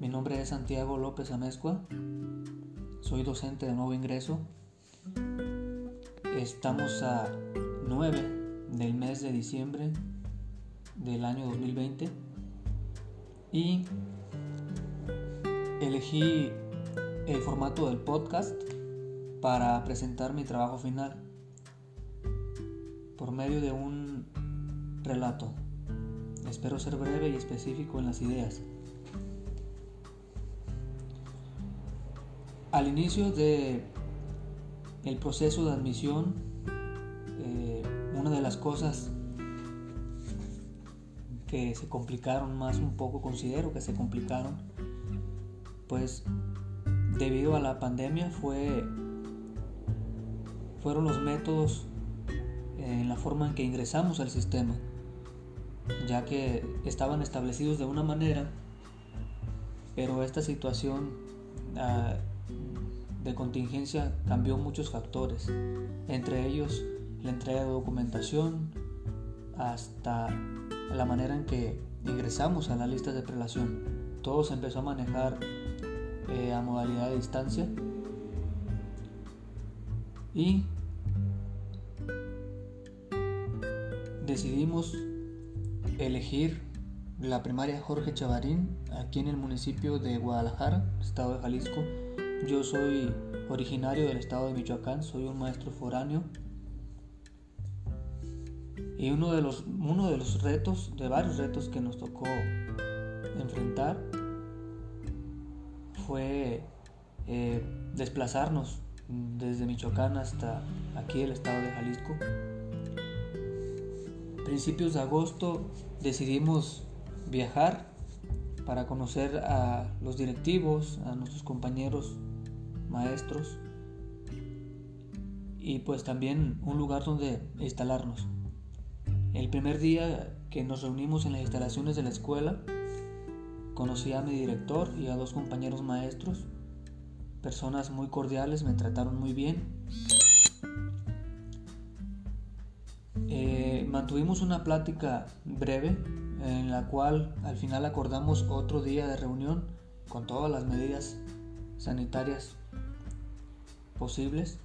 Mi nombre es Santiago López Amezcua. Soy docente de nuevo ingreso. Estamos a 9 del mes de diciembre del año 2020 y elegí el formato del podcast para presentar mi trabajo final por medio de un relato. Espero ser breve y específico en las ideas. Al inicio de el proceso de admisión, eh, una de las cosas que se complicaron más un poco, considero que se complicaron, pues debido a la pandemia fue fueron los métodos en la forma en que ingresamos al sistema, ya que estaban establecidos de una manera, pero esta situación ah, de contingencia cambió muchos factores, entre ellos la entrega de documentación hasta la manera en que ingresamos a la lista de prelación. Todo se empezó a manejar eh, a modalidad de distancia y decidimos elegir la primaria Jorge Chavarín aquí en el municipio de Guadalajara, estado de Jalisco. Yo soy originario del estado de Michoacán, soy un maestro foráneo. Y uno de los, uno de los retos, de varios retos que nos tocó enfrentar, fue eh, desplazarnos desde Michoacán hasta aquí el estado de Jalisco principios de agosto decidimos viajar para conocer a los directivos, a nuestros compañeros maestros y pues también un lugar donde instalarnos. El primer día que nos reunimos en las instalaciones de la escuela, conocí a mi director y a dos compañeros maestros, personas muy cordiales, me trataron muy bien Mantuvimos una plática breve en la cual al final acordamos otro día de reunión con todas las medidas sanitarias posibles.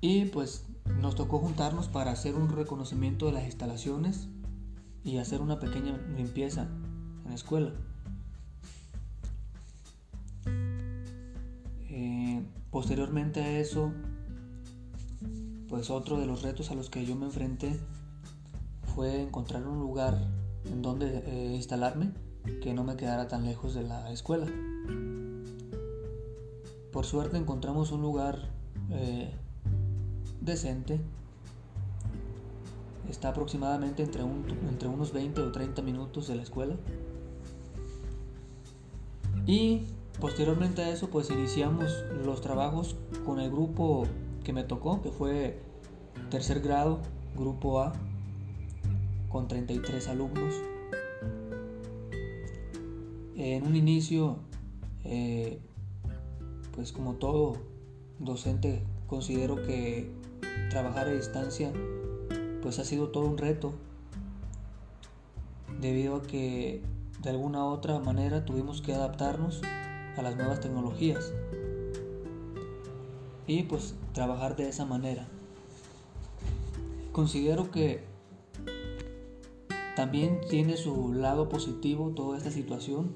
Y pues nos tocó juntarnos para hacer un reconocimiento de las instalaciones y hacer una pequeña limpieza en la escuela. Eh, posteriormente a eso pues otro de los retos a los que yo me enfrenté fue encontrar un lugar en donde eh, instalarme que no me quedara tan lejos de la escuela. Por suerte encontramos un lugar eh, decente. Está aproximadamente entre, entre unos 20 o 30 minutos de la escuela. Y posteriormente a eso pues iniciamos los trabajos con el grupo que me tocó, que fue tercer grado, grupo A, con 33 alumnos. En un inicio, eh, pues como todo docente, considero que trabajar a distancia pues ha sido todo un reto debido a que de alguna u otra manera tuvimos que adaptarnos a las nuevas tecnologías y pues trabajar de esa manera. Considero que también tiene su lado positivo toda esta situación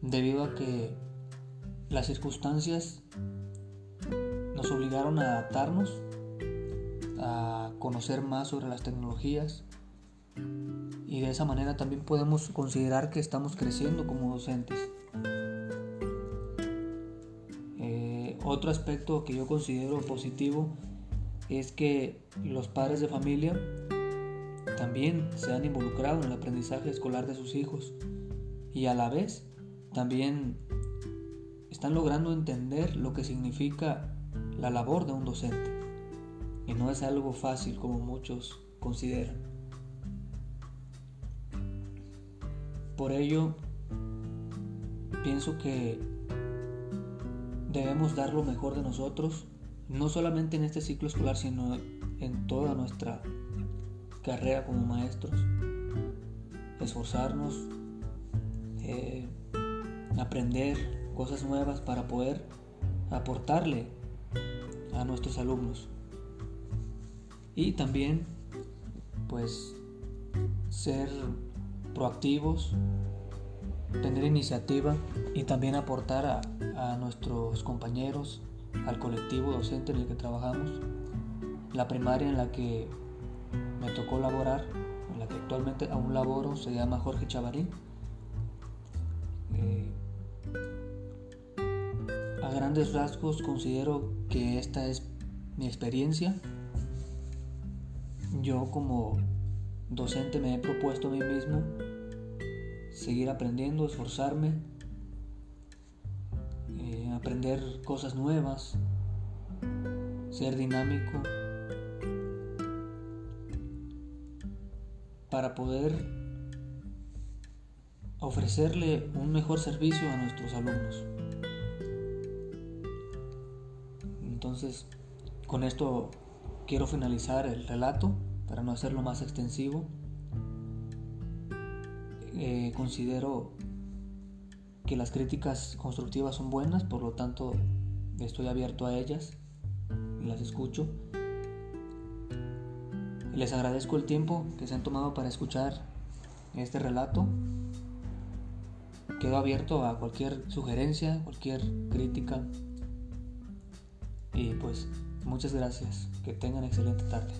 debido a que las circunstancias nos obligaron a adaptarnos, a conocer más sobre las tecnologías y de esa manera también podemos considerar que estamos creciendo como docentes. Otro aspecto que yo considero positivo es que los padres de familia también se han involucrado en el aprendizaje escolar de sus hijos y a la vez también están logrando entender lo que significa la labor de un docente. Y no es algo fácil como muchos consideran. Por ello, pienso que debemos dar lo mejor de nosotros, no solamente en este ciclo escolar, sino en toda nuestra carrera como maestros. Esforzarnos, aprender cosas nuevas para poder aportarle a nuestros alumnos. Y también pues ser proactivos, tener iniciativa y también aportar a, nuestros compañeros, al colectivo docente en el que trabajamos. La primaria en la que me tocó laborar, en la que actualmente aún laboro, se llama Jorge Chavarín. Eh, a grandes rasgos considero que esta es mi experiencia. Yo como docente me he propuesto a mí mismo seguir aprendiendo, esforzarme, eh, aprender cosas nuevas, ser dinámico, para poder ofrecerle un mejor servicio a nuestros alumnos. Entonces, con esto quiero finalizar el relato para no hacerlo más extensivo. Eh, considero que las críticas constructivas son buenas, por lo tanto estoy abierto a ellas las escucho. Les agradezco el tiempo que se han tomado para escuchar este relato. Quedo abierto a cualquier sugerencia, cualquier crítica. Y pues muchas gracias. Que tengan excelente tarde.